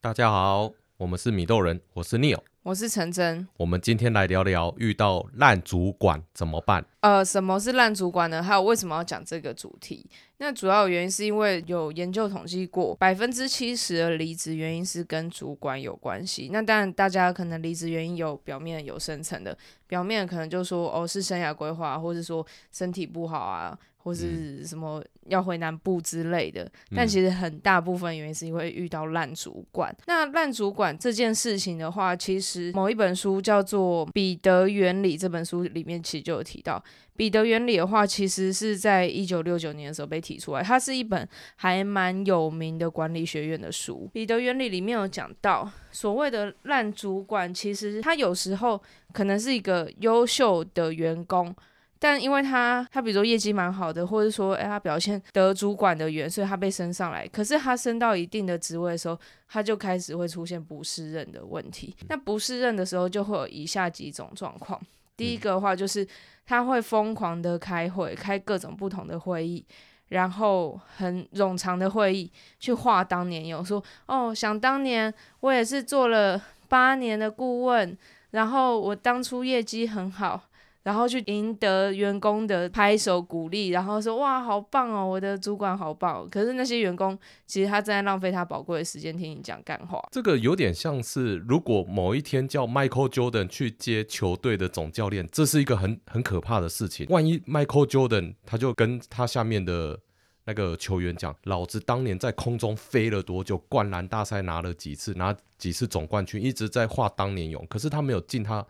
大家好，我们是米豆人，我是 Neil，我是陈真。我们今天来聊聊遇到烂主管怎么办？呃，什么是烂主管呢？还有为什么要讲这个主题？那主要原因是因为有研究统计过，百分之七十的离职原因是跟主管有关系。那当然，大家可能离职原因有表面有深层的，表面可能就说哦是生涯规划，或者说身体不好啊。或是什么要回南部之类的，嗯、但其实很大部分原因是因为遇到烂主管。嗯、那烂主管这件事情的话，其实某一本书叫做《彼得原理》，这本书里面其实就有提到，彼得原理的话，其实是在一九六九年的时候被提出来，它是一本还蛮有名的管理学院的书。彼得原理里面有讲到，所谓的烂主管，其实他有时候可能是一个优秀的员工。但因为他他比如说业绩蛮好的，或者说哎他表现得主管的缘，所以他被升上来。可是他升到一定的职位的时候，他就开始会出现不适任的问题。那不适任的时候，就会有以下几种状况。第一个的话就是他会疯狂的开会，开各种不同的会议，然后很冗长的会议去画当年有，说哦，想当年我也是做了八年的顾问，然后我当初业绩很好。然后去赢得员工的拍手鼓励，然后说哇，好棒哦，我的主管好棒。可是那些员工其实他正在浪费他宝贵的时间听你讲干话。这个有点像是，如果某一天叫 Michael Jordan 去接球队的总教练，这是一个很很可怕的事情。万一 Michael Jordan 他就跟他下面的那个球员讲，老子当年在空中飞了多久，灌篮大赛拿了几次，拿几次总冠军，一直在画当年勇。可是他没有进他。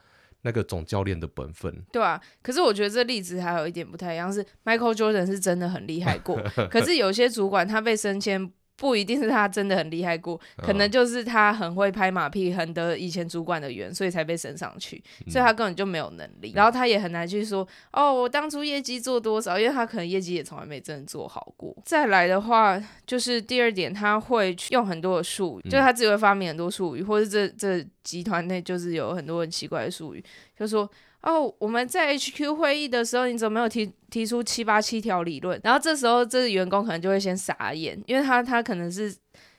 那个总教练的本分，对啊，可是我觉得这例子还有一点不太一样，是 Michael Jordan 是真的很厉害过，可是有些主管他被升迁。不一定是他真的很厉害过，可能就是他很会拍马屁，很得以前主管的缘，所以才被升上去，所以他根本就没有能力。嗯、然后他也很难去说，哦，我当初业绩做多少，因为他可能业绩也从来没真的做好过。再来的话，就是第二点，他会去用很多的术语，就是他自己会发明很多术语，或者这这集团内就是有很多很奇怪的术语，就是说。哦，我们在 HQ 会议的时候，你怎么没有提提出七八七条理论？然后这时候，这个员工可能就会先傻眼，因为他他可能是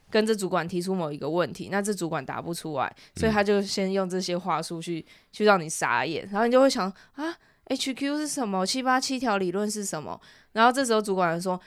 跟着主管提出某一个问题，那这主管答不出来，所以他就先用这些话术去去让你傻眼，然后你就会想啊，HQ 是什么？七八七条理论是什么？然后这时候主管说，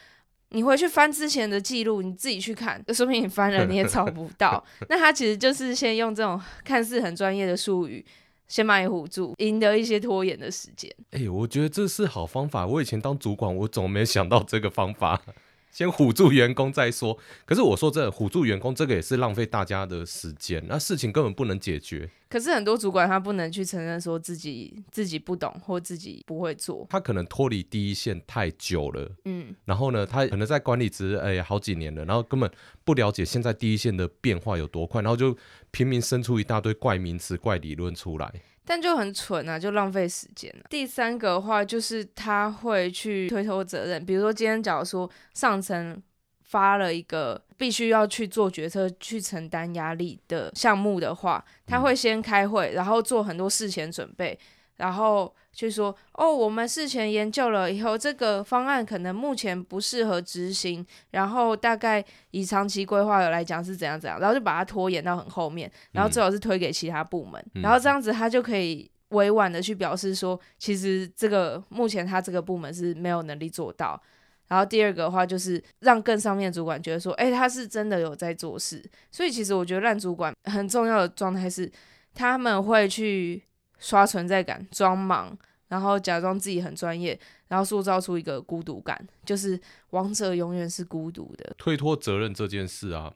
你回去翻之前的记录，你自己去看，说明你翻了你也 找不到。那他其实就是先用这种看似很专业的术语。先把你唬住，赢得一些拖延的时间。哎、我觉得这是好方法。我以前当主管，我总没想到这个方法。先唬住员工再说。可是我说这唬住员工，这个也是浪费大家的时间。那事情根本不能解决。可是很多主管他不能去承认说自己自己不懂或自己不会做。他可能脱离第一线太久了。嗯。然后呢，他可能在管理职哎好几年了，然后根本不了解现在第一线的变化有多快，然后就拼命生出一大堆怪名词、怪理论出来。但就很蠢啊，就浪费时间了。第三个的话就是他会去推脱责任，比如说今天假如说上层发了一个必须要去做决策、去承担压力的项目的话，他会先开会，然后做很多事前准备。然后就说哦，我们事前研究了以后，这个方案可能目前不适合执行。然后大概以长期规划来讲是怎样怎样，然后就把它拖延到很后面，然后最好是推给其他部门，嗯、然后这样子他就可以委婉的去表示说，其实这个目前他这个部门是没有能力做到。然后第二个的话就是让更上面的主管觉得说，哎，他是真的有在做事。所以其实我觉得烂主管很重要的状态是他们会去。刷存在感，装忙，然后假装自己很专业，然后塑造出一个孤独感，就是王者永远是孤独的。推脱责任这件事啊，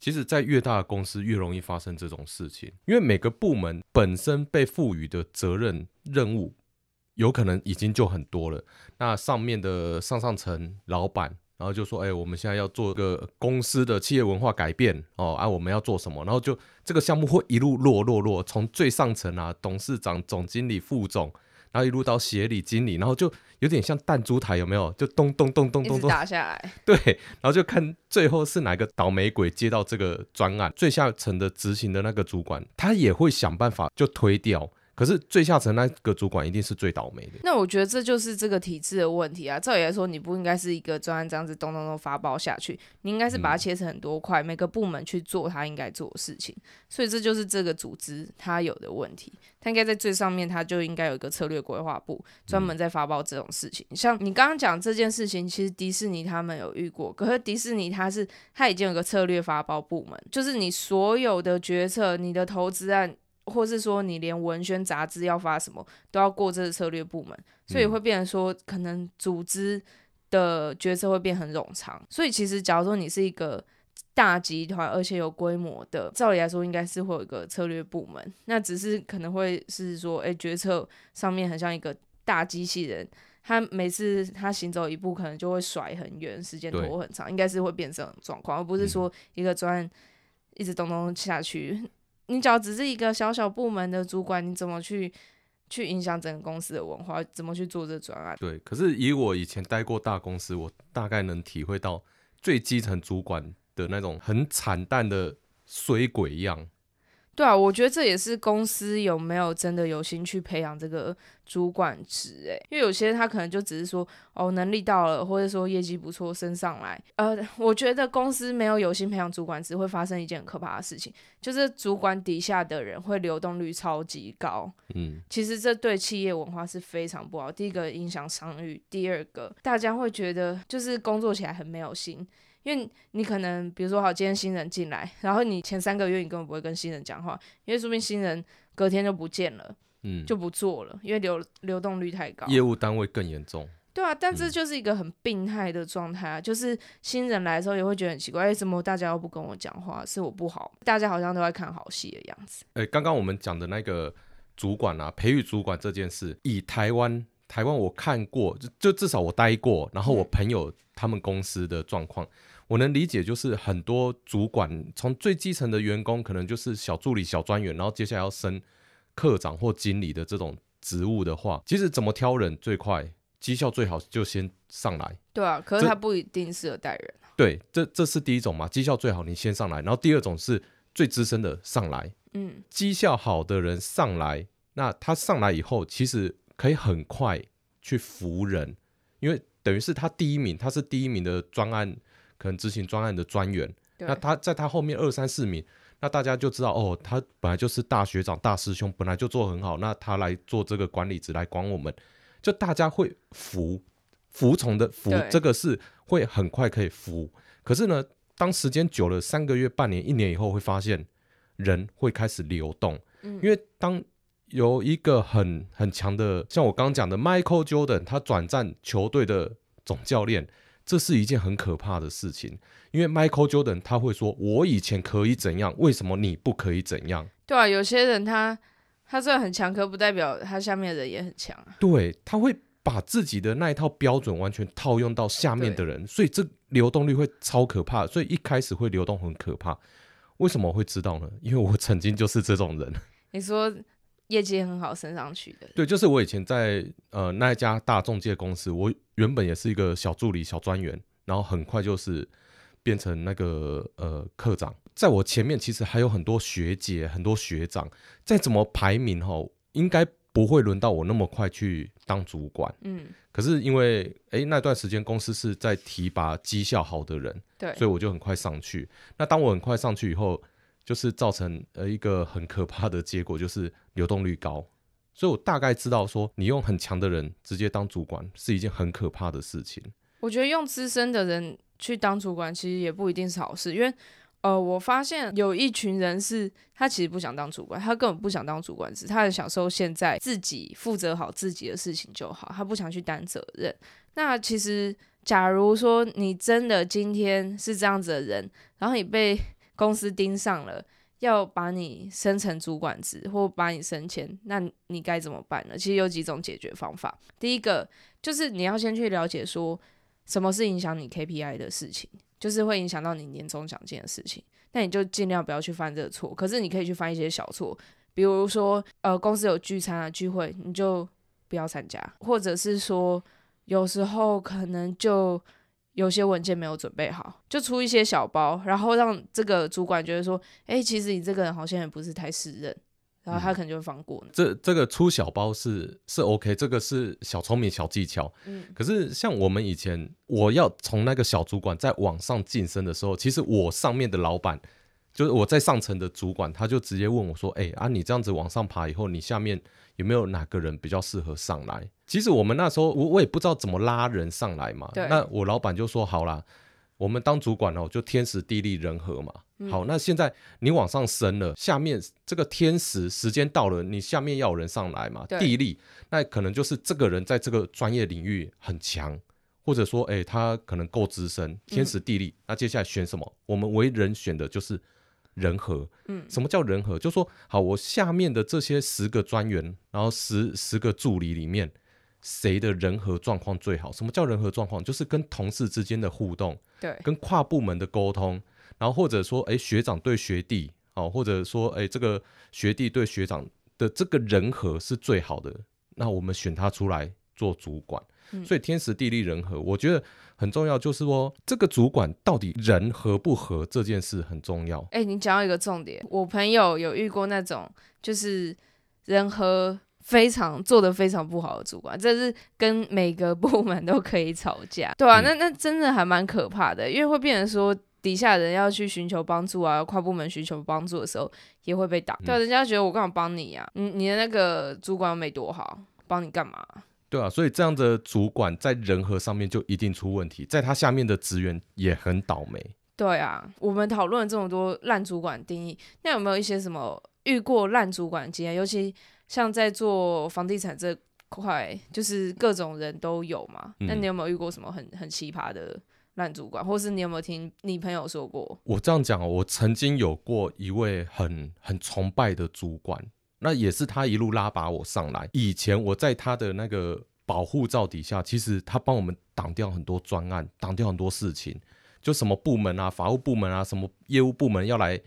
其实，在越大的公司越容易发生这种事情，因为每个部门本身被赋予的责任任务，有可能已经就很多了。那上面的上上层老板。然后就说，哎、欸，我们现在要做个公司的企业文化改变哦，啊，我们要做什么？然后就这个项目会一路落落落，从最上层啊，董事长、总经理、副总，然后一路到协理、经理，然后就有点像弹珠台，有没有？就咚咚咚咚咚咚打下来。对，然后就看最后是哪个倒霉鬼接到这个专案，最下层的执行的那个主管，他也会想办法就推掉。可是最下层那个主管一定是最倒霉的。那我觉得这就是这个体制的问题啊。照理来说，你不应该是一个专案这样子咚咚咚发包下去，你应该是把它切成很多块，每个部门去做他应该做的事情。所以这就是这个组织它有的问题。它应该在最上面，它就应该有一个策略规划部，专门在发包这种事情。像你刚刚讲这件事情，其实迪士尼他们有遇过，可是迪士尼它是它已经有个策略发包部门，就是你所有的决策、你的投资案。或是说你连文宣杂志要发什么都要过这个策略部门，所以会变成说可能组织的决策会变很冗长。所以其实假如说你是一个大集团，而且有规模的，照理来说应该是会有一个策略部门。那只是可能会是说，诶，决策上面很像一个大机器人，他每次他行走一步可能就会甩很远，时间拖很长，应该是会变成这种状况，而不是说一个专案一直咚咚下去。你只要只是一个小小部门的主管，你怎么去去影响整个公司的文化？怎么去做这专案？对，可是以我以前待过大公司，我大概能体会到最基层主管的那种很惨淡的水鬼样。对啊，我觉得这也是公司有没有真的有心去培养这个主管职诶，因为有些他可能就只是说哦，能力到了，或者说业绩不错升上来。呃，我觉得公司没有有心培养主管职，会发生一件很可怕的事情，就是主管底下的人会流动率超级高。嗯，其实这对企业文化是非常不好。第一个影响商誉，第二个大家会觉得就是工作起来很没有心。因为你可能，比如说，好，今天新人进来，然后你前三个月你根本不会跟新人讲话，因为说明新人隔天就不见了，嗯，就不做了，因为流流动率太高，业务单位更严重。对啊，但这就是一个很病态的状态啊，嗯、就是新人来的时候也会觉得很奇怪，为什么大家又不跟我讲话？是我不好？大家好像都在看好戏的样子。诶，刚刚我们讲的那个主管啊，培育主管这件事，以台湾台湾我看过，就就至少我待过，然后我朋友他们公司的状况。嗯我能理解，就是很多主管从最基层的员工，可能就是小助理、小专员，然后接下来要升科长或经理的这种职务的话，其实怎么挑人最快、绩效最好，就先上来。对啊，可是他不一定适合带人。对，这这是第一种嘛，绩效最好你先上来，然后第二种是最资深的上来。嗯，绩效好的人上来，那他上来以后，其实可以很快去服人，因为等于是他第一名，他是第一名的专案。可能执行专案的专员，那他在他后面二三四名，那大家就知道哦，他本来就是大学长、大师兄，本来就做很好，那他来做这个管理职来管我们，就大家会服服从的服，这个是会很快可以服。可是呢，当时间久了，三个月、半年、一年以后，会发现人会开始流动，嗯、因为当有一个很很强的，像我刚刚讲的 Michael Jordan，他转战球队的总教练。这是一件很可怕的事情，因为 Michael Jordan 他会说：“我以前可以怎样，为什么你不可以怎样？”对啊，有些人他他虽然很强，可不代表他下面的人也很强啊。对，他会把自己的那一套标准完全套用到下面的人，所以这流动率会超可怕。所以一开始会流动很可怕。为什么会知道呢？因为我曾经就是这种人。你说。业绩很好升上去的，对，就是我以前在呃那一家大中介公司，我原本也是一个小助理、小专员，然后很快就是变成那个呃科长，在我前面其实还有很多学姐、很多学长，再怎么排名哈，应该不会轮到我那么快去当主管，嗯，可是因为诶那段时间公司是在提拔绩效好的人，对，所以我就很快上去。那当我很快上去以后，就是造成呃一个很可怕的结果，就是流动率高，所以我大概知道说，你用很强的人直接当主管是一件很可怕的事情。我觉得用资深的人去当主管，其实也不一定是好事，因为呃，我发现有一群人是他其实不想当主管，他根本不想当主管，是他很享受现在自己负责好自己的事情就好，他不想去担责任。那其实，假如说你真的今天是这样子的人，然后你被公司盯上了，要把你升成主管职或把你升迁，那你该怎么办呢？其实有几种解决方法。第一个就是你要先去了解说什么是影响你 KPI 的事情，就是会影响到你年终奖金的事情。那你就尽量不要去犯这个错。可是你可以去犯一些小错，比如说呃公司有聚餐啊聚会，你就不要参加，或者是说有时候可能就。有些文件没有准备好，就出一些小包，然后让这个主管觉得说：“诶，其实你这个人好像也不是太适任。”然后他可能就会放过你。这这个出小包是是 OK，这个是小聪明小技巧。嗯，可是像我们以前，我要从那个小主管再往上晋升的时候，其实我上面的老板。就是我在上层的主管，他就直接问我说：“哎、欸、啊，你这样子往上爬以后，你下面有没有哪个人比较适合上来？”其实我们那时候，我我也不知道怎么拉人上来嘛。对。那我老板就说：“好啦，我们当主管哦，就天时地利人和嘛。嗯、好，那现在你往上升了，下面这个天时时间到了，你下面要有人上来嘛。地利，那可能就是这个人在这个专业领域很强，或者说，哎、欸，他可能够资深。天时地利，嗯、那接下来选什么？我们为人选的就是。”人和，嗯，什么叫人和？就说好，我下面的这些十个专员，然后十十个助理里面，谁的人和状况最好？什么叫人和状况？就是跟同事之间的互动，对，跟跨部门的沟通，然后或者说，哎，学长对学弟，哦，或者说，哎，这个学弟对学长的这个人和是最好的，那我们选他出来做主管。嗯，所以天时地利人和，我觉得。很重要，就是说这个主管到底人合不合这件事很重要。哎、欸，你讲到一个重点，我朋友有遇过那种就是人和非常做的非常不好的主管，这是跟每个部门都可以吵架，对啊，嗯、那那真的还蛮可怕的，因为会变成说底下人要去寻求帮助啊，跨部门寻求帮助的时候也会被打。对、啊，人家觉得我干嘛帮你呀、啊？你你的那个主管没多好，帮你干嘛？对啊，所以这样的主管在人和上面就一定出问题，在他下面的职员也很倒霉。对啊，我们讨论了这么多烂主管定义，那有没有一些什么遇过烂主管经验？尤其像在做房地产这块，就是各种人都有嘛。那你有没有遇过什么很很奇葩的烂主管，或是你有没有听你朋友说过？我这样讲，我曾经有过一位很很崇拜的主管。那也是他一路拉拔我上来。以前我在他的那个保护罩底下，其实他帮我们挡掉很多专案，挡掉很多事情。就什么部门啊，法务部门啊，什么业务部门要来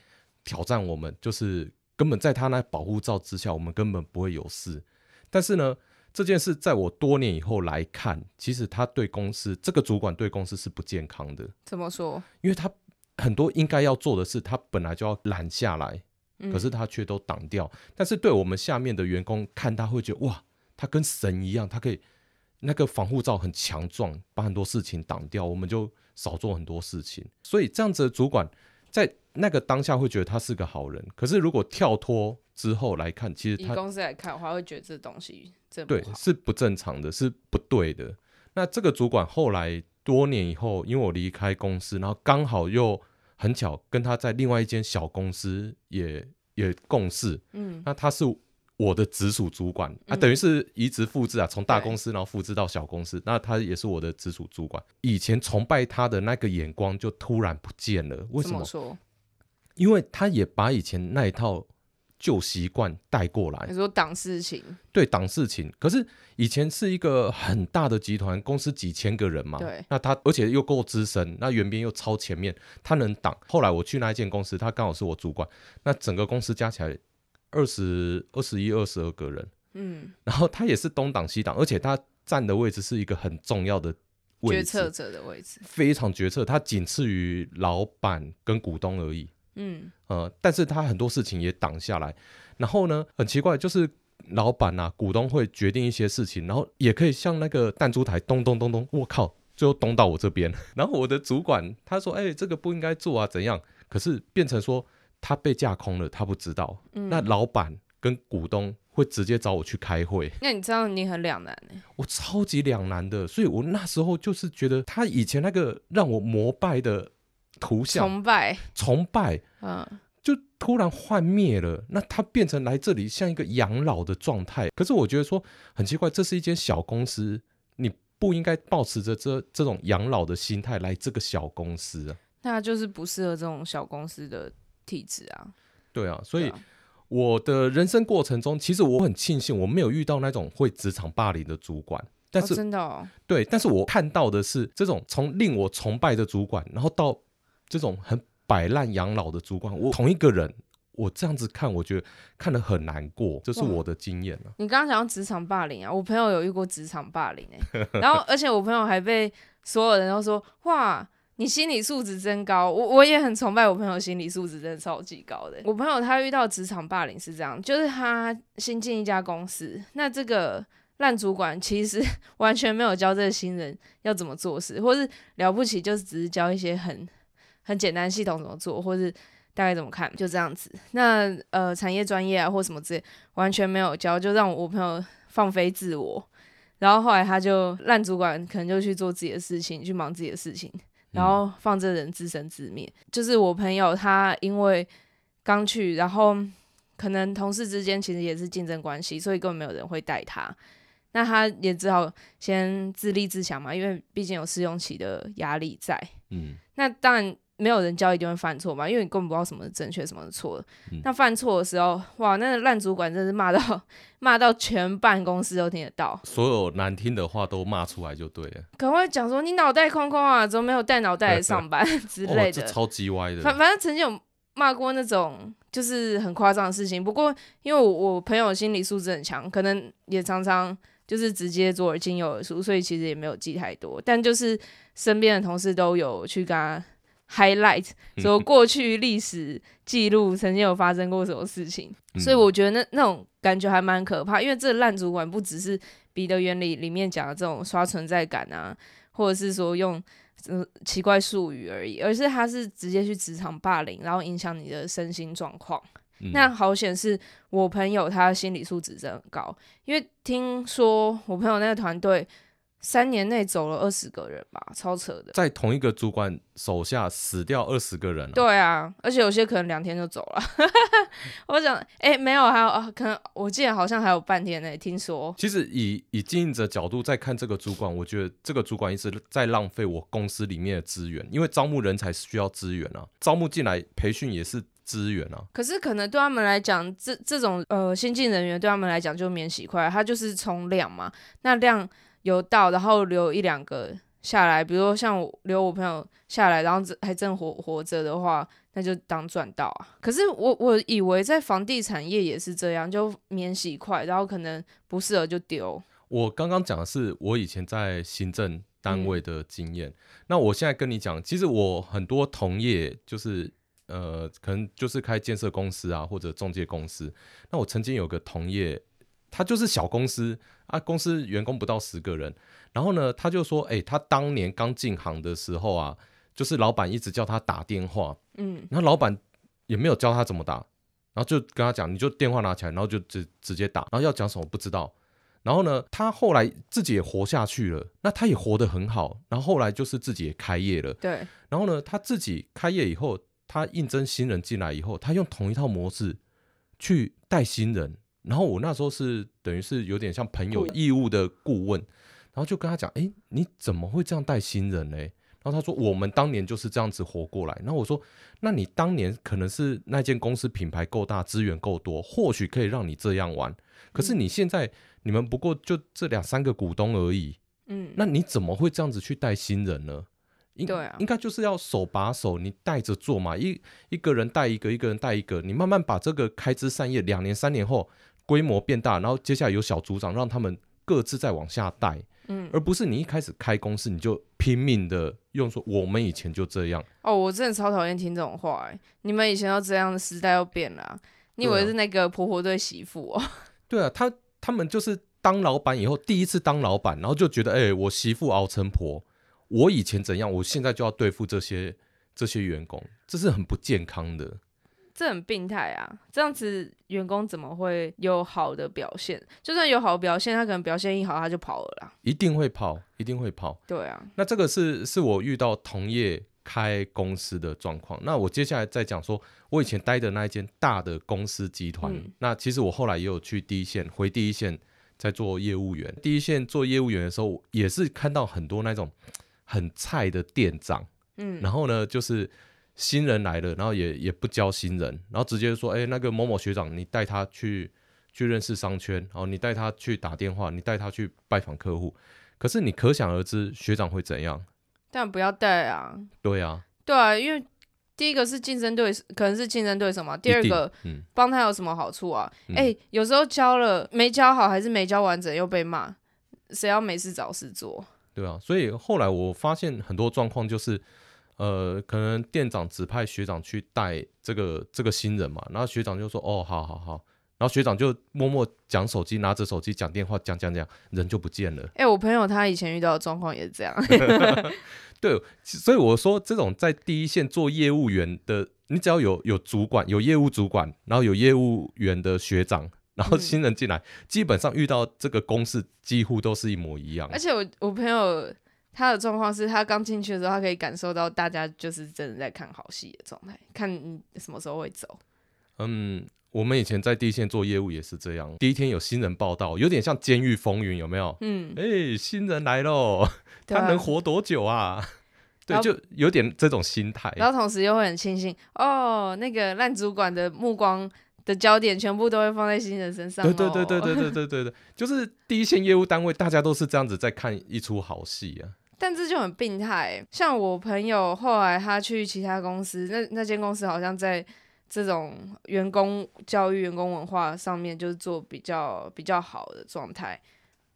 挑战我们，就是根本在他那保护罩之下，我们根本不会有事。但是呢，这件事在我多年以后来看，其实他对公司这个主管对公司是不健康的。怎么说？因为他很多应该要做的事，他本来就要揽下来。可是他却都挡掉，但是对我们下面的员工看他会觉得哇，他跟神一样，他可以那个防护罩很强壮，把很多事情挡掉，我们就少做很多事情。所以这样子的主管在那个当下会觉得他是个好人，可是如果跳脱之后来看，其实他以公司来看的话，会觉得这东西这对是不正常的，是不对的。那这个主管后来多年以后，因为我离开公司，然后刚好又。很巧，跟他在另外一间小公司也也共事，嗯，那他是我的直属主管，嗯、啊，等于是移植复制啊，从大公司然后复制到小公司，那他也是我的直属主管。以前崇拜他的那个眼光就突然不见了，为什么？怎么说？因为他也把以前那一套。旧习惯带过来，你说挡事情，对，挡事情。可是以前是一个很大的集团，公司几千个人嘛，对。那他而且又够资深，那员兵又超前面，他能挡。后来我去那一间公司，他刚好是我主管，那整个公司加起来二十二十一、二十二个人，嗯。然后他也是东挡西挡，而且他站的位置是一个很重要的决策者的位置，非常决策。他仅次于老板跟股东而已。嗯呃，但是他很多事情也挡下来，然后呢，很奇怪，就是老板啊，股东会决定一些事情，然后也可以像那个弹珠台咚咚咚咚，我靠，最后咚到我这边，然后我的主管他说，哎、欸，这个不应该做啊，怎样？可是变成说他被架空了，他不知道。嗯、那老板跟股东会直接找我去开会，那你知道你很两难呢？我超级两难的，所以我那时候就是觉得他以前那个让我膜拜的。图像崇拜，崇拜，嗯，就突然幻灭了。那他变成来这里像一个养老的状态。可是我觉得说很奇怪，这是一间小公司，你不应该保持着这这种养老的心态来这个小公司啊。那就是不适合这种小公司的体质啊。对啊，所以我的人生过程中，其实我很庆幸我没有遇到那种会职场霸凌的主管。但是、哦、真的、哦，对，但是我看到的是这种从令我崇拜的主管，然后到这种很摆烂养老的主管，我同一个人，我这样子看，我觉得看得很难过，这是我的经验了。你刚刚讲到职场霸凌啊，我朋友有遇过职场霸凌哎、欸，然后而且我朋友还被所有人都说，哇，你心理素质真高，我我也很崇拜我朋友心理素质真的超级高的。我朋友他遇到职场霸凌是这样，就是他新进一家公司，那这个烂主管其实 完全没有教这个新人要怎么做事，或是了不起就是只是教一些很很简单系统怎么做，或是大概怎么看，就这样子。那呃产业专业啊或什么之类完全没有教，就让我朋友放飞自我，然后后来他就烂主管可能就去做自己的事情，去忙自己的事情。然后放这人自生自灭，就是我朋友他因为刚去，然后可能同事之间其实也是竞争关系，所以根本没有人会带他，那他也只好先自立自强嘛，因为毕竟有试用期的压力在。嗯，那当然。没有人教一定会犯错嘛，因为你根本不知道什么是正确，什么是错的。嗯、那犯错的时候，哇，那个烂主管真是骂到 骂到全办公室都听得到，所有难听的话都骂出来就对了。可能会讲说你脑袋空空啊，怎么没有带脑袋来上班 之类的，哦、超级歪的。反反正曾经有骂过那种就是很夸张的事情。不过因为我我朋友心理素质很强，可能也常常就是直接左耳进右耳出，所以其实也没有记太多。但就是身边的同事都有去跟他。Highlight 说过去历史记录曾经有发生过什么事情，嗯、所以我觉得那那种感觉还蛮可怕，因为这个烂主管不只是彼得原理里面讲的这种刷存在感啊，或者是说用、呃、奇怪术语而已，而是他是直接去职场霸凌，然后影响你的身心状况。嗯、那好显是我朋友他心理素质真的很高，因为听说我朋友那个团队。三年内走了二十个人吧，超扯的。在同一个主管手下死掉二十个人、啊。对啊，而且有些可能两天就走了。我想，哎、欸，没有，还有啊，可能我记得好像还有半天呢。听说。其实以以经营者角度在看这个主管，我觉得这个主管一直在浪费我公司里面的资源，因为招募人才是需要资源啊，招募进来培训也是资源啊。可是可能对他们来讲，这这种呃新进人员对他们来讲就免洗筷，他就是冲量嘛，那量。有到，然后留一两个下来，比如说像我留我朋友下来，然后还正活活着的话，那就当赚到啊。可是我我以为在房地产业也是这样，就免洗块，然后可能不适合就丢。我刚刚讲的是我以前在行政单位的经验，嗯、那我现在跟你讲，其实我很多同业就是呃，可能就是开建设公司啊，或者中介公司。那我曾经有个同业。他就是小公司啊，公司员工不到十个人。然后呢，他就说，哎、欸，他当年刚进行的时候啊，就是老板一直叫他打电话，嗯，然后老板也没有教他怎么打，然后就跟他讲，你就电话拿起来，然后就直直接打，然后要讲什么不知道。然后呢，他后来自己也活下去了，那他也活得很好。然后后来就是自己也开业了，对。然后呢，他自己开业以后，他应征新人进来以后，他用同一套模式去带新人。然后我那时候是等于是有点像朋友义务的顾问，然后就跟他讲，哎，你怎么会这样带新人呢？然后他说，我们当年就是这样子活过来。然后我说，那你当年可能是那间公司品牌够大，资源够多，或许可以让你这样玩。可是你现在你们不过就这两三个股东而已，嗯，那你怎么会这样子去带新人呢？应对啊，应该就是要手把手，你带着做嘛，一一个人带一个，一个人带一个，你慢慢把这个开枝散叶，两年三年后。规模变大，然后接下来有小组长，让他们各自再往下带，嗯，而不是你一开始开公司你就拼命的用说我们以前就这样。哦，我真的超讨厌听这种话，哎，你们以前都这样的时代又变了，你以为是那个婆婆对媳妇哦？对啊，他他们就是当老板以后第一次当老板，然后就觉得，哎，我媳妇熬成婆，我以前怎样，我现在就要对付这些这些员工，这是很不健康的。这很病态啊！这样子员工怎么会有好的表现？就算有好的表现，他可能表现一好他就跑了啦。一定会跑，一定会跑。对啊，那这个是是我遇到同业开公司的状况。那我接下来再讲说，我以前待的那一间大的公司集团。嗯、那其实我后来也有去第一线，回第一线在做业务员。第一线做业务员的时候，也是看到很多那种很菜的店长。嗯，然后呢，就是。新人来了，然后也也不教新人，然后直接说：“哎，那个某某学长，你带他去去认识商圈，然后你带他去打电话，你带他去拜访客户。可是你可想而知，学长会怎样？但不要带啊！对啊，对啊，因为第一个是竞争对手，可能是竞争对手嘛。第二个，嗯，帮他有什么好处啊？哎、嗯，有时候教了没教好，还是没教完整，又被骂，谁要没事找事做？对啊，所以后来我发现很多状况就是。呃，可能店长指派学长去带这个这个新人嘛，然后学长就说：“哦，好好好。”然后学长就默默讲手机，拿着手机讲电话，讲讲讲，人就不见了。哎、欸，我朋友他以前遇到的状况也是这样。对，所以我说这种在第一线做业务员的，你只要有有主管，有业务主管，然后有业务员的学长，然后新人进来，嗯、基本上遇到这个公式几乎都是一模一样。而且我我朋友。他的状况是他刚进去的时候，他可以感受到大家就是真的在看好戏的状态，看你什么时候会走。嗯，我们以前在第一线做业务也是这样，第一天有新人报道，有点像监狱风云，有没有？嗯，哎、欸，新人来喽，他能活多久啊？对，就有点这种心态。然后同时又会很庆幸哦，那个烂主管的目光的焦点全部都会放在新人身上、哦。对对对对对对对对，就是第一线业务单位，大家都是这样子在看一出好戏啊。但这就很病态，像我朋友后来他去其他公司，那那间公司好像在这种员工教育、员工文化上面就是做比较比较好的状态，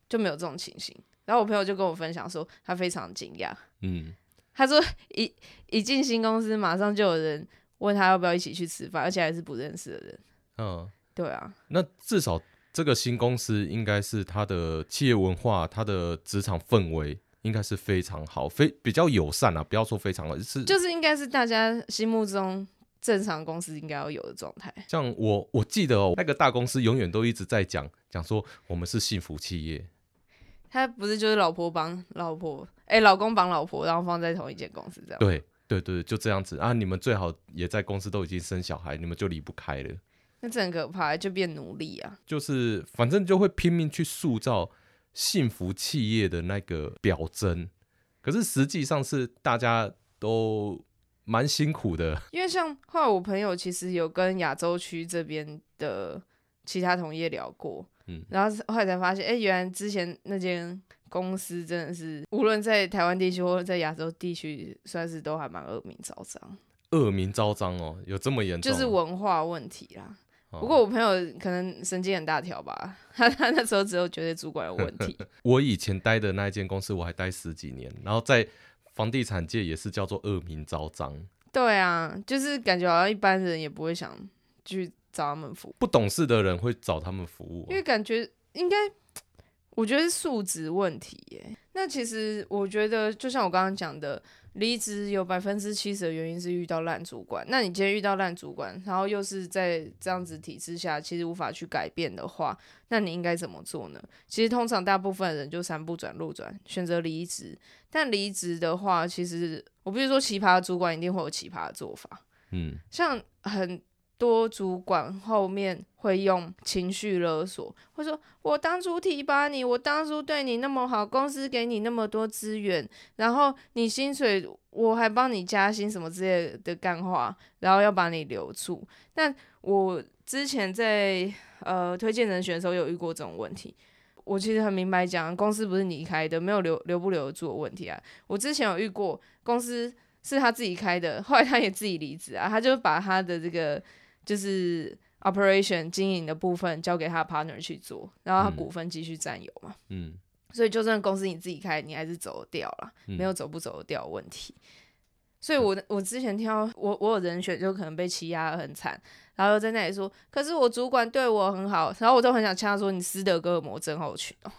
就没有这种情形。然后我朋友就跟我分享说，他非常惊讶，嗯，他说一一进新公司，马上就有人问他要不要一起去吃饭，而且还是不认识的人，嗯，对啊，那至少这个新公司应该是他的企业文化、他的职场氛围。应该是非常好，非比较友善啊，不要说非常好，是就是应该是大家心目中正常公司应该要有的状态。像我我记得哦，那个大公司永远都一直在讲讲说我们是幸福企业。他不是就是老婆帮老婆，哎、欸，老公帮老婆，然后放在同一间公司这样。对对对，就这样子啊！你们最好也在公司都已经生小孩，你们就离不开了。那这很可怕，就变奴隶啊！就是反正就会拼命去塑造。幸福企业的那个表征，可是实际上是大家都蛮辛苦的。因为像后来我朋友其实有跟亚洲区这边的其他同业聊过，嗯，然后后来才发现，哎、欸，原来之前那间公司真的是无论在台湾地区或者在亚洲地区，算是都还蛮恶名昭彰。恶名昭彰哦，有这么严重？就是文化问题啦。不过我朋友可能神经很大条吧，他他那时候只有觉得主管有问题。我以前待的那一间公司，我还待十几年，然后在房地产界也是叫做恶名昭彰。对啊，就是感觉好像一般人也不会想去找他们服务，不懂事的人会找他们服务啊，因为感觉应该，我觉得是素质问题耶。那其实我觉得，就像我刚刚讲的。离职有百分之七十的原因是遇到烂主管。那你今天遇到烂主管，然后又是在这样子体制下，其实无法去改变的话，那你应该怎么做呢？其实通常大部分人就三不转路转，选择离职。但离职的话，其实我不是说奇葩的主管一定会有奇葩的做法。嗯，像很。多主管后面会用情绪勒索，会说：“我当初提拔你，我当初对你那么好，公司给你那么多资源，然后你薪水我还帮你加薪什么之类的干话，然后要把你留住。”但我之前在呃推荐人选的时候有遇过这种问题，我其实很明白讲，公司不是你开的，没有留留不留得住的问题啊。我之前有遇过公司是他自己开的，后来他也自己离职啊，他就把他的这个。就是 operation 经营的部分交给他 partner 去做，然后他股份继续占有嘛。嗯，所以就算公司你自己开，你还是走得掉了，没有走不走得掉的问题。嗯、所以我我之前听到我我有人选就可能被欺压得很惨，然后又在那里说，可是我主管对我很好，然后我都很想呛他说你斯德哥尔摩症候群哦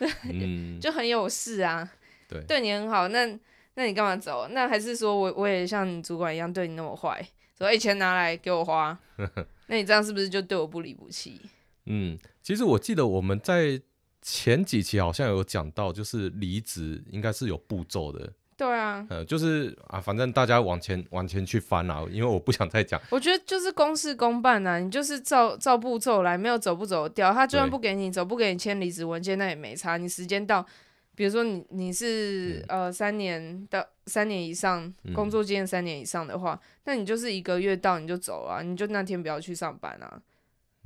就很有事啊，对，对你很好，那那你干嘛走？那还是说我我也像你主管一样对你那么坏？所以钱拿来给我花，那你这样是不是就对我不离不弃？嗯，其实我记得我们在前几期好像有讲到，就是离职应该是有步骤的。对啊，呃，就是啊，反正大家往前往前去翻啊，因为我不想再讲。我觉得就是公事公办啊，你就是照照步骤来，没有走不走得掉。他就算不给你走，不给你签离职文件，那也没差。你时间到。比如说你你是、嗯、呃三年到三年以上工作经验三年以上的话，嗯、那你就是一个月到你就走啊，你就那天不要去上班啊。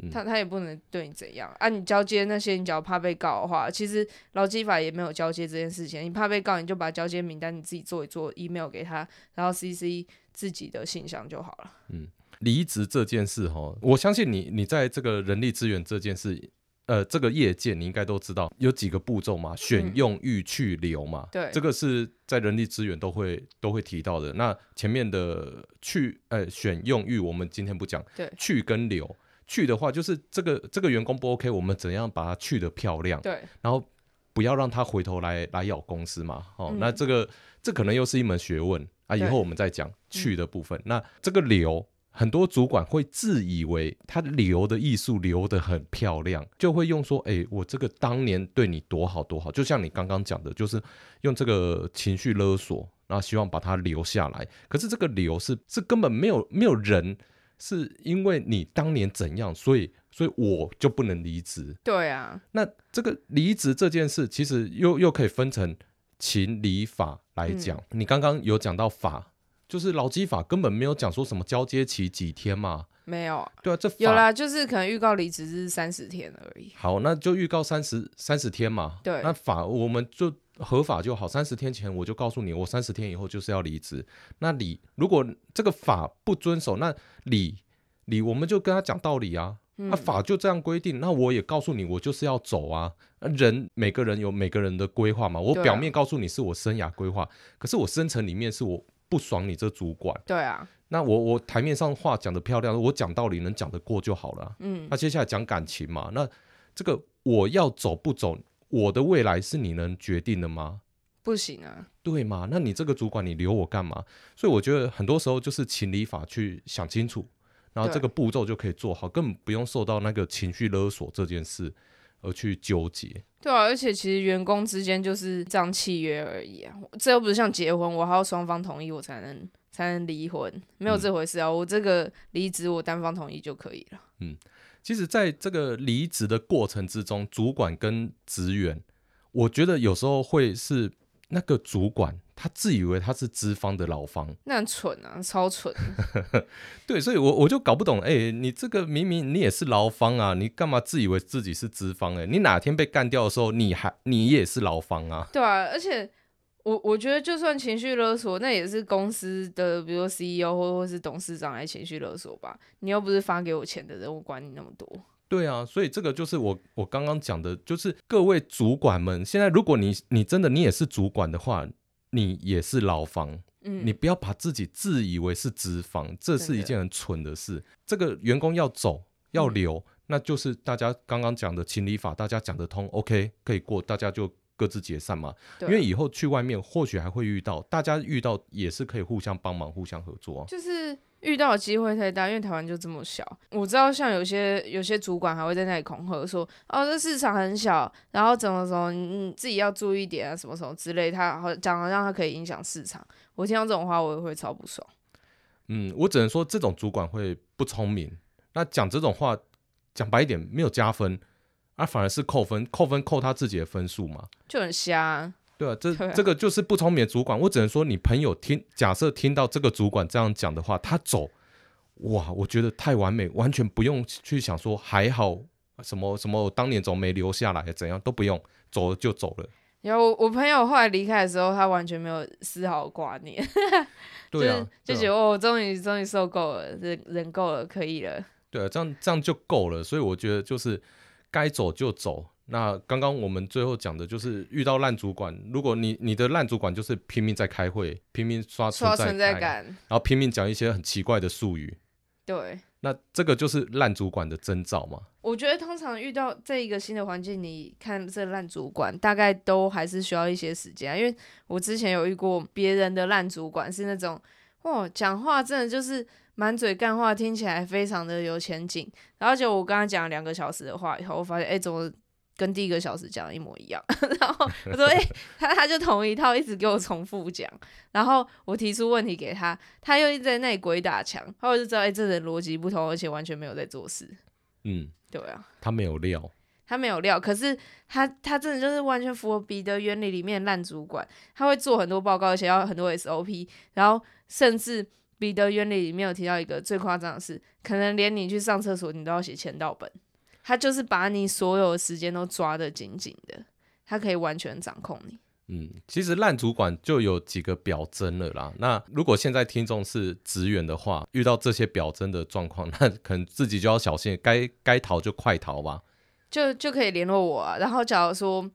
嗯、他他也不能对你怎样啊。你交接那些，你只要怕被告的话，其实劳基法也没有交接这件事情。你怕被告，你就把交接名单你自己做一做，email 给他，然后 CC 自己的信箱就好了。嗯，离职这件事哈，我相信你你在这个人力资源这件事。呃，这个业界你应该都知道有几个步骤嘛，选用育去留嘛，对，这个是在人力资源都会都会提到的。那前面的去呃选用育，我们今天不讲，对，去跟留，去的话就是这个这个员工不 OK，我们怎样把它去的漂亮，对，然后不要让他回头来来咬公司嘛，哦，嗯、那这个这可能又是一门学问啊，以后我们再讲去的部分。嗯、那这个留。很多主管会自以为他留的艺术留得很漂亮，就会用说：“哎、欸，我这个当年对你多好多好。”就像你刚刚讲的，就是用这个情绪勒索，然后希望把他留下来。可是这个留是是根本没有没有人是因为你当年怎样，所以所以我就不能离职。对啊，那这个离职这件事，其实又又可以分成情理法来讲。嗯、你刚刚有讲到法。就是劳基法根本没有讲说什么交接期几天嘛，没有啊，对啊，这有啦，就是可能预告离职是三十天而已。好，那就预告三十三十天嘛。对，那法我们就合法就好，三十天前我就告诉你，我三十天以后就是要离职。那你如果这个法不遵守，那你你我们就跟他讲道理啊。那、嗯啊、法就这样规定，那我也告诉你，我就是要走啊。人每个人有每个人的规划嘛，我表面告诉你是我生涯规划，啊、可是我深层里面是我。不爽你这主管，对啊，那我我台面上话讲的漂亮，我讲道理能讲得过就好了。嗯，那接下来讲感情嘛，那这个我要走不走，我的未来是你能决定的吗？不行啊，对吗？那你这个主管你留我干嘛？所以我觉得很多时候就是情理法去想清楚，然后这个步骤就可以做好，根本不用受到那个情绪勒索这件事而去纠结。对啊，而且其实员工之间就是这样契约而已啊，这又不是像结婚，我还要双方同意我才能才能离婚，没有这回事啊。嗯、我这个离职我单方同意就可以了。嗯，其实在这个离职的过程之中，主管跟职员，我觉得有时候会是那个主管。他自以为他是资方的劳方，那很蠢啊，超蠢。对，所以我我就搞不懂，哎、欸，你这个明明你也是劳方啊，你干嘛自以为自己是资方、欸？哎，你哪天被干掉的时候，你还你也是劳方啊？对啊，而且我我觉得，就算情绪勒索，那也是公司的，比如说 CEO 或或是董事长来情绪勒索吧？你又不是发给我钱的人，我管你那么多？对啊，所以这个就是我我刚刚讲的，就是各位主管们，现在如果你你真的你也是主管的话。你也是劳方，嗯，你不要把自己自以为是资方，这是一件很蠢的事。的这个员工要走要留，嗯、那就是大家刚刚讲的情理法，大家讲得通，OK，可以过，大家就各自解散嘛。因为以后去外面或许还会遇到，大家遇到也是可以互相帮忙、互相合作。就是。遇到的机会太大，因为台湾就这么小。我知道，像有些有些主管还会在那里恐吓说：“哦，这市场很小，然后怎么怎么，你自己要注意点啊，什么什么之类。”他好讲的让他可以影响市场。我听到这种话，我也会超不爽。嗯，我只能说这种主管会不聪明。那讲这种话，讲白一点，没有加分，而、啊、反而是扣分，扣分扣他自己的分数嘛，就很瞎、啊。对啊，这这个就是不聪明的主管。我只能说，你朋友听，假设听到这个主管这样讲的话，他走，哇，我觉得太完美，完全不用去想说还好什么什么，我当年怎么没留下来，怎样都不用，走了就走了。然后我我朋友后来离开的时候，他完全没有丝毫挂念，对啊，就觉得哦，终于终于受够了，忍忍够了，可以了。对啊，这样这样就够了。所以我觉得就是该走就走。那刚刚我们最后讲的就是遇到烂主管，如果你你的烂主管就是拼命在开会，拼命刷存在，刷存在感，然后拼命讲一些很奇怪的术语，对，那这个就是烂主管的征兆嘛。我觉得通常遇到这一个新的环境，你看这烂主管大概都还是需要一些时间，因为我之前有遇过别人的烂主管是那种，哦，讲话真的就是满嘴干话，听起来非常的有前景，然后就我刚刚讲了两个小时的话以后，我发现哎，怎么？跟第一个小时讲的一模一样，然后我说：“诶、欸，他他就同一套，一直给我重复讲。然后我提出问题给他，他又一直在那里鬼打墙。后来就知道，诶、欸，这人逻辑不通，而且完全没有在做事。嗯，对啊，他没有料，他没有料。可是他他真的就是完全符合彼得原理里面烂主管，他会做很多报告，而且要很多 SOP。然后甚至彼得原理里面有提到一个最夸张的事，可能连你去上厕所，你都要写签到本。”他就是把你所有的时间都抓得紧紧的，他可以完全掌控你。嗯，其实烂主管就有几个表征了啦。那如果现在听众是职员的话，遇到这些表征的状况，那可能自己就要小心，该该逃就快逃吧。就就可以联络我啊。然后假如说。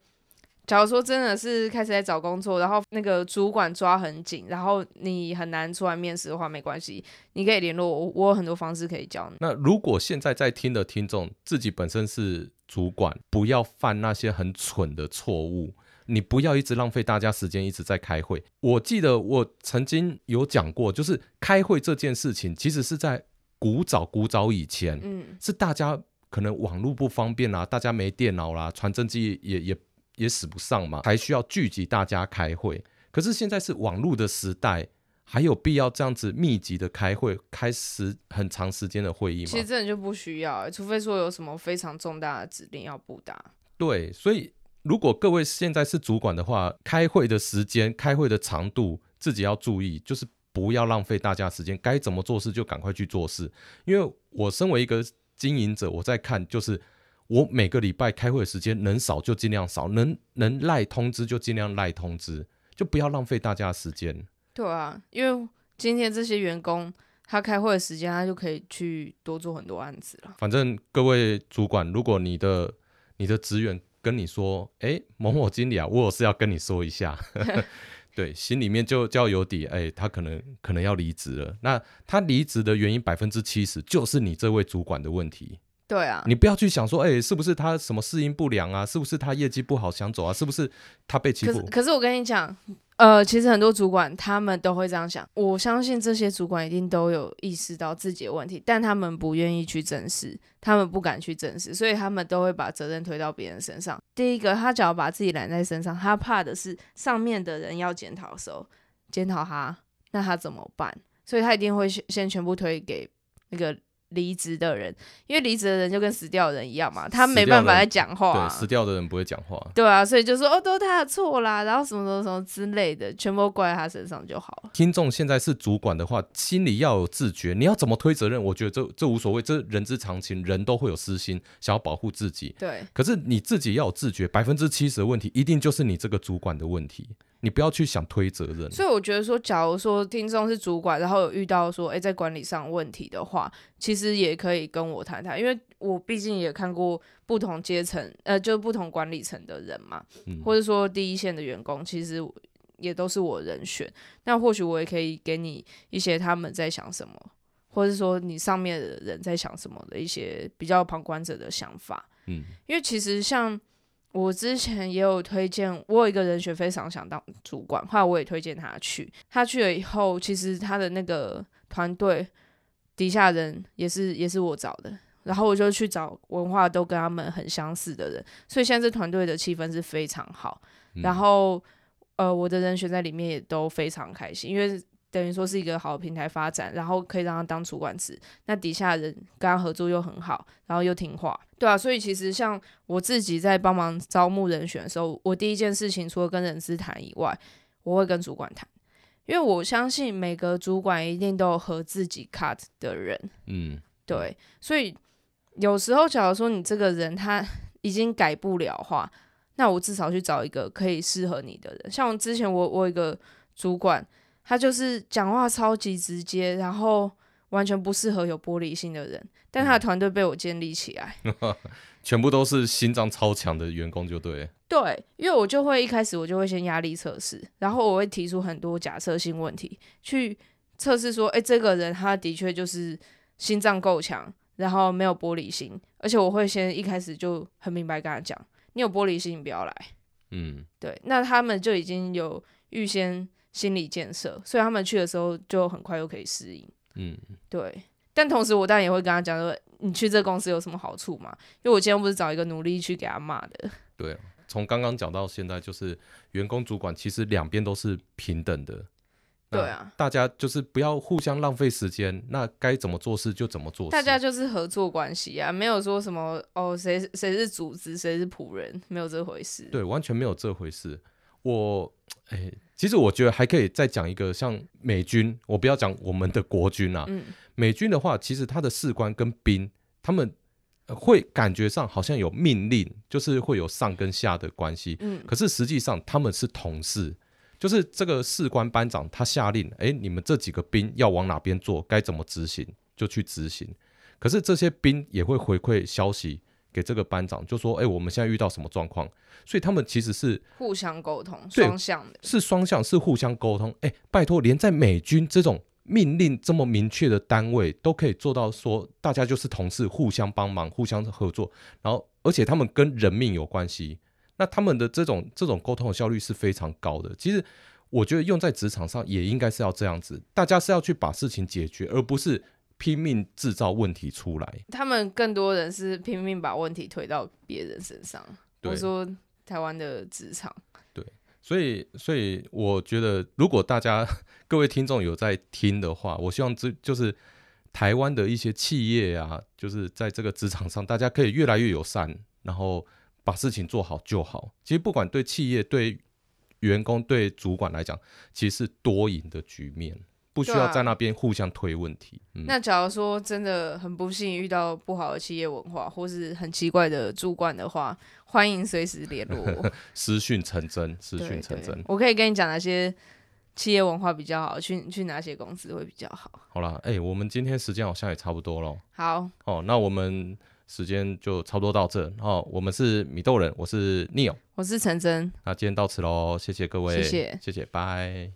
假如说真的是开始在找工作，然后那个主管抓很紧，然后你很难出来面试的话，没关系，你可以联络我，我有很多方式可以教你。那如果现在在听的听众自己本身是主管，不要犯那些很蠢的错误，你不要一直浪费大家时间，一直在开会。我记得我曾经有讲过，就是开会这件事情，其实是在古早古早以前，嗯，是大家可能网络不方便啦，大家没电脑啦，传真机也也。也使不上嘛，还需要聚集大家开会。可是现在是网络的时代，还有必要这样子密集的开会，开时很长时间的会议吗？其实真的就不需要、欸，除非说有什么非常重大的指令要布达。对，所以如果各位现在是主管的话，开会的时间、开会的长度自己要注意，就是不要浪费大家时间，该怎么做事就赶快去做事。因为我身为一个经营者，我在看就是。我每个礼拜开会的时间能少就尽量少，能能赖通知就尽量赖通知，就不要浪费大家的时间。对啊，因为今天这些员工他开会的时间，他就可以去多做很多案子了。反正各位主管，如果你的你的职员跟你说，哎，某某经理啊，我有事要跟你说一下，对，心里面就就要有底，哎，他可能可能要离职了。那他离职的原因百分之七十就是你这位主管的问题。对啊，你不要去想说，哎、欸，是不是他什么适应不良啊？是不是他业绩不好想走啊？是不是他被欺负？可是我跟你讲，呃，其实很多主管他们都会这样想。我相信这些主管一定都有意识到自己的问题，但他们不愿意去正视，他们不敢去正视，所以他们都会把责任推到别人身上。第一个，他只要把自己揽在身上，他怕的是上面的人要检讨的时候检讨他，那他怎么办？所以他一定会先先全部推给那个。离职的人，因为离职的人就跟死掉的人一样嘛，他没办法再讲话，啊。对，死掉的人不会讲话。对啊，所以就说哦，都是他的错啦，然后什么什么什么之类的，全部怪在他身上就好了。听众现在是主管的话，心里要有自觉，你要怎么推责任？我觉得这这无所谓，这人之常情，人都会有私心，想要保护自己。对，可是你自己要有自觉，百分之七十的问题，一定就是你这个主管的问题。你不要去想推责任，所以我觉得说，假如说听众是主管，然后有遇到说，诶，在管理上问题的话，其实也可以跟我谈谈，因为我毕竟也看过不同阶层，呃，就是不同管理层的人嘛，嗯、或者说第一线的员工，其实也都是我人选。那或许我也可以给你一些他们在想什么，或者说你上面的人在想什么的一些比较旁观者的想法。嗯，因为其实像。我之前也有推荐，我有一个人选非常想当主管，后来我也推荐他去。他去了以后，其实他的那个团队底下人也是也是我找的，然后我就去找文化都跟他们很相似的人，所以现在这团队的气氛是非常好。然后呃，我的人选在里面也都非常开心，因为。等于说是一个好的平台发展，然后可以让他当主管职，那底下人跟他合作又很好，然后又听话，对啊，所以其实像我自己在帮忙招募人选的时候，我第一件事情除了跟人资谈以外，我会跟主管谈，因为我相信每个主管一定都有合自己 cut 的人，嗯，对，所以有时候假如说你这个人他 已经改不了话，那我至少去找一个可以适合你的人，像之前我我有一个主管。他就是讲话超级直接，然后完全不适合有玻璃心的人。但他的团队被我建立起来，全部都是心脏超强的员工，就对。对，因为我就会一开始我就会先压力测试，然后我会提出很多假设性问题去测试说，哎，这个人他的确就是心脏够强，然后没有玻璃心，而且我会先一开始就很明白跟他讲，你有玻璃心，你不要来。嗯，对，那他们就已经有预先。心理建设，所以他们去的时候就很快又可以适应。嗯，对。但同时，我当然也会跟他讲说，你去这个公司有什么好处嘛？因为我今天不是找一个奴隶去给他骂的。对，从刚刚讲到现在，就是员工主管其实两边都是平等的。对啊，大家就是不要互相浪费时间，那该怎么做事就怎么做事。大家就是合作关系啊，没有说什么哦，谁谁是组织，谁是仆人，没有这回事。对，完全没有这回事。我，哎。其实我觉得还可以再讲一个，像美军，我不要讲我们的国军啊。嗯、美军的话，其实他的士官跟兵，他们会感觉上好像有命令，就是会有上跟下的关系。嗯、可是实际上他们是同事，就是这个士官班长他下令，哎，你们这几个兵要往哪边做，该怎么执行就去执行。可是这些兵也会回馈消息给这个班长，就说：“哎、欸，我们现在遇到什么状况？”所以他们其实是互相沟通，双向的，是双向，是互相沟通。哎、欸，拜托，连在美军这种命令这么明确的单位，都可以做到说大家就是同事，互相帮忙，互相合作。然后，而且他们跟人命有关系，那他们的这种这种沟通的效率是非常高的。其实，我觉得用在职场上也应该是要这样子，大家是要去把事情解决，而不是。拼命制造问题出来，他们更多人是拼命把问题推到别人身上。我说台湾的职场，对，所以所以我觉得，如果大家 各位听众有在听的话，我希望这就是台湾的一些企业啊，就是在这个职场上，大家可以越来越友善，然后把事情做好就好。其实不管对企业、对员工、对主管来讲，其实是多赢的局面。不需要在那边互相推问题。啊嗯、那假如说真的很不幸遇到不好的企业文化，或是很奇怪的主管的话，欢迎随时联络我。私讯成真，私讯成真。我可以跟你讲哪些企业文化比较好，去去哪些公司会比较好。好了，哎、欸，我们今天时间好像也差不多了。好，哦，那我们时间就差不多到这。哦，我们是米豆人，我是 Neo，我是陈真。那今天到此喽，谢谢各位，谢谢，谢谢，拜。